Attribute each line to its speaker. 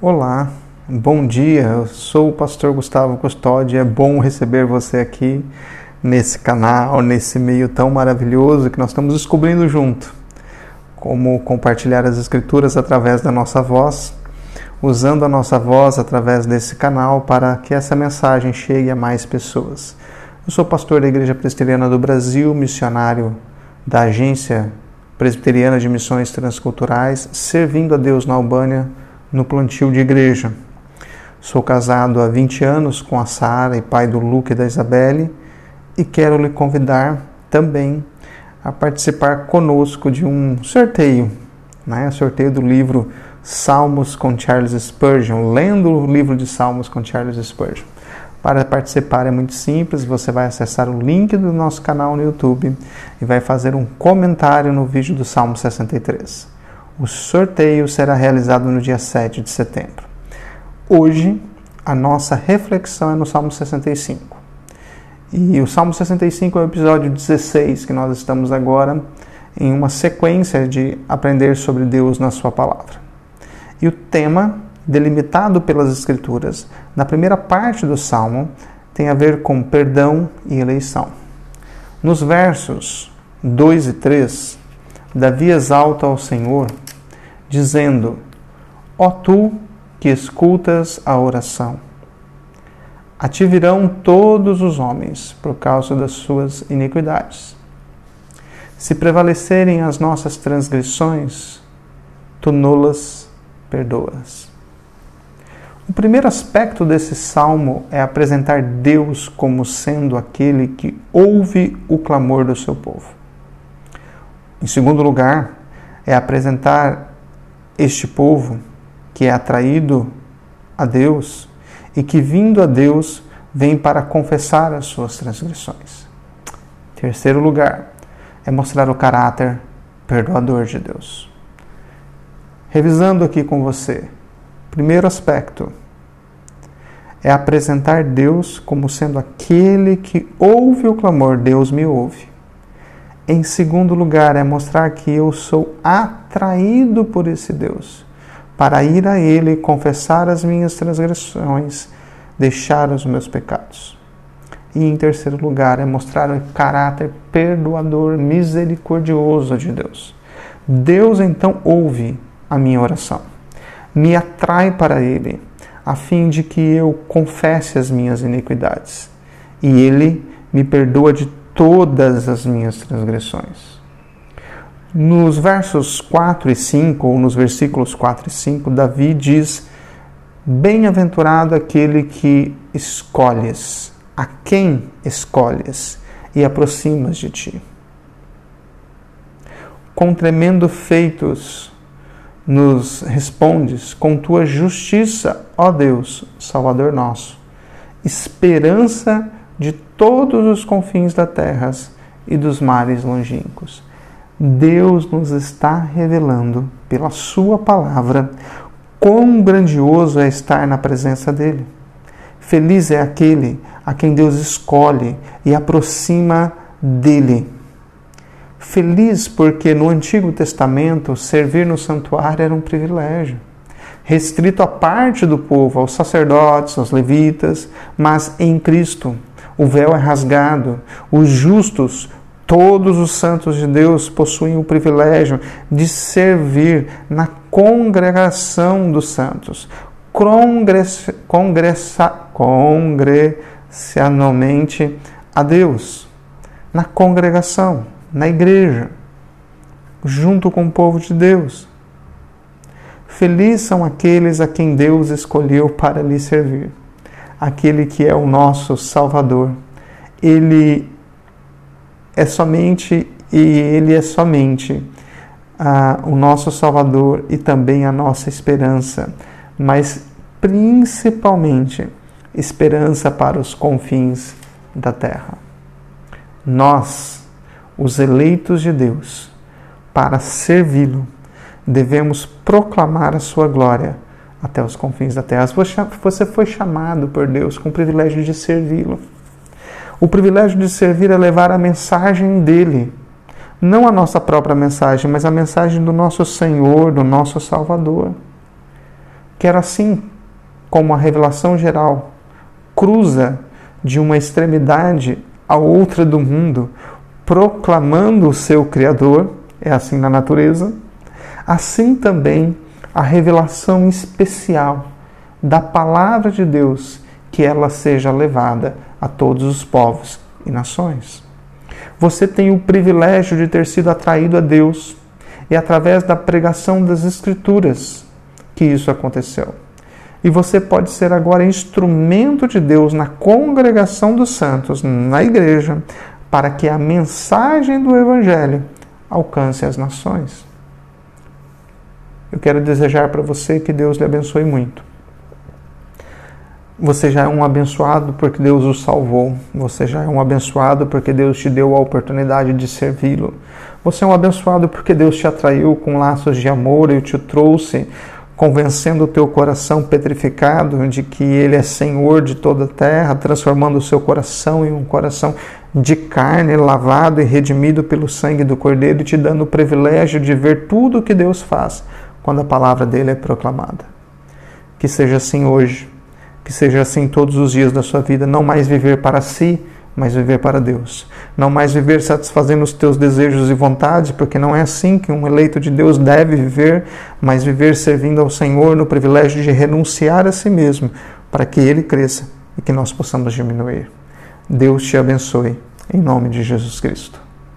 Speaker 1: Olá, bom dia. Eu sou o pastor Gustavo Custódio. É bom receber você aqui nesse canal, nesse meio tão maravilhoso que nós estamos descobrindo junto. Como compartilhar as escrituras através da nossa voz, usando a nossa voz através desse canal para que essa mensagem chegue a mais pessoas. Eu sou pastor da Igreja Presbiteriana do Brasil, missionário da Agência Presbiteriana de Missões Transculturais, servindo a Deus na Albânia no plantio de igreja. Sou casado há 20 anos com a Sara e pai do Luke e da Isabelle e quero lhe convidar também a participar conosco de um sorteio, né? sorteio do livro Salmos com Charles Spurgeon, lendo o livro de Salmos com Charles Spurgeon. Para participar é muito simples, você vai acessar o link do nosso canal no YouTube e vai fazer um comentário no vídeo do Salmo 63. O sorteio será realizado no dia 7 de setembro. Hoje, a nossa reflexão é no Salmo 65. E o Salmo 65 é o episódio 16 que nós estamos agora em uma sequência de aprender sobre Deus na Sua palavra. E o tema, delimitado pelas Escrituras, na primeira parte do Salmo, tem a ver com perdão e eleição. Nos versos 2 e 3, Davi exalta ao Senhor dizendo: Ó tu que escutas a oração, a ti virão todos os homens por causa das suas iniquidades. Se prevalecerem as nossas transgressões, tu nulas perdoas. O primeiro aspecto desse salmo é apresentar Deus como sendo aquele que ouve o clamor do seu povo. Em segundo lugar, é apresentar este povo que é atraído a Deus e que, vindo a Deus, vem para confessar as suas transgressões. Terceiro lugar é mostrar o caráter perdoador de Deus. Revisando aqui com você, primeiro aspecto é apresentar Deus como sendo aquele que ouve o clamor, Deus me ouve. Em segundo lugar, é mostrar que eu sou atraído por esse Deus, para ir a Ele confessar as minhas transgressões, deixar os meus pecados. E em terceiro lugar, é mostrar o caráter perdoador, misericordioso de Deus. Deus então ouve a minha oração, me atrai para Ele, a fim de que eu confesse as minhas iniquidades. E Ele me perdoa de todas as minhas transgressões. Nos versos 4 e 5, ou nos versículos 4 e 5, Davi diz: Bem-aventurado aquele que escolhes, a quem escolhes e aproximas de ti. Com tremendo feitos nos respondes, com tua justiça, ó Deus, Salvador nosso, esperança de todos os confins da terra e dos mares longínquos. Deus nos está revelando pela Sua palavra quão grandioso é estar na presença dEle. Feliz é aquele a quem Deus escolhe e aproxima dele. Feliz porque no Antigo Testamento servir no santuário era um privilégio restrito a parte do povo, aos sacerdotes, aos levitas, mas em Cristo o véu é rasgado, os justos, todos os santos de Deus possuem o privilégio de servir na congregação dos santos, congressionalmente a Deus, na congregação, na igreja, junto com o povo de Deus. Felizes são aqueles a quem Deus escolheu para lhe servir, aquele que é o nosso Salvador. Ele é somente e ele é somente ah, o nosso Salvador e também a nossa esperança, mas principalmente esperança para os confins da terra. Nós, os eleitos de Deus, para servi-lo, devemos proclamar a sua glória até os confins da terra. Você foi chamado por Deus com o privilégio de servi-lo. O privilégio de servir é levar a mensagem dele, não a nossa própria mensagem, mas a mensagem do nosso Senhor, do nosso Salvador. Quer assim como a revelação geral cruza de uma extremidade a outra do mundo, proclamando o seu Criador, é assim na natureza, assim também a revelação especial da palavra de Deus, que ela seja levada a todos os povos e nações. Você tem o privilégio de ter sido atraído a Deus e através da pregação das Escrituras que isso aconteceu. E você pode ser agora instrumento de Deus na congregação dos santos, na igreja, para que a mensagem do Evangelho alcance as nações. Eu quero desejar para você que Deus lhe abençoe muito. Você já é um abençoado porque Deus o salvou. Você já é um abençoado porque Deus te deu a oportunidade de servi-lo. Você é um abençoado porque Deus te atraiu com laços de amor e te trouxe convencendo o teu coração petrificado de que Ele é Senhor de toda a terra, transformando o seu coração em um coração de carne, lavado e redimido pelo sangue do Cordeiro, e te dando o privilégio de ver tudo o que Deus faz quando a palavra dele é proclamada. Que seja assim hoje, que seja assim todos os dias da sua vida, não mais viver para si, mas viver para Deus. Não mais viver satisfazendo os teus desejos e vontades, porque não é assim que um eleito de Deus deve viver, mas viver servindo ao Senhor no privilégio de renunciar a si mesmo, para que ele cresça e que nós possamos diminuir. Deus te abençoe, em nome de Jesus Cristo.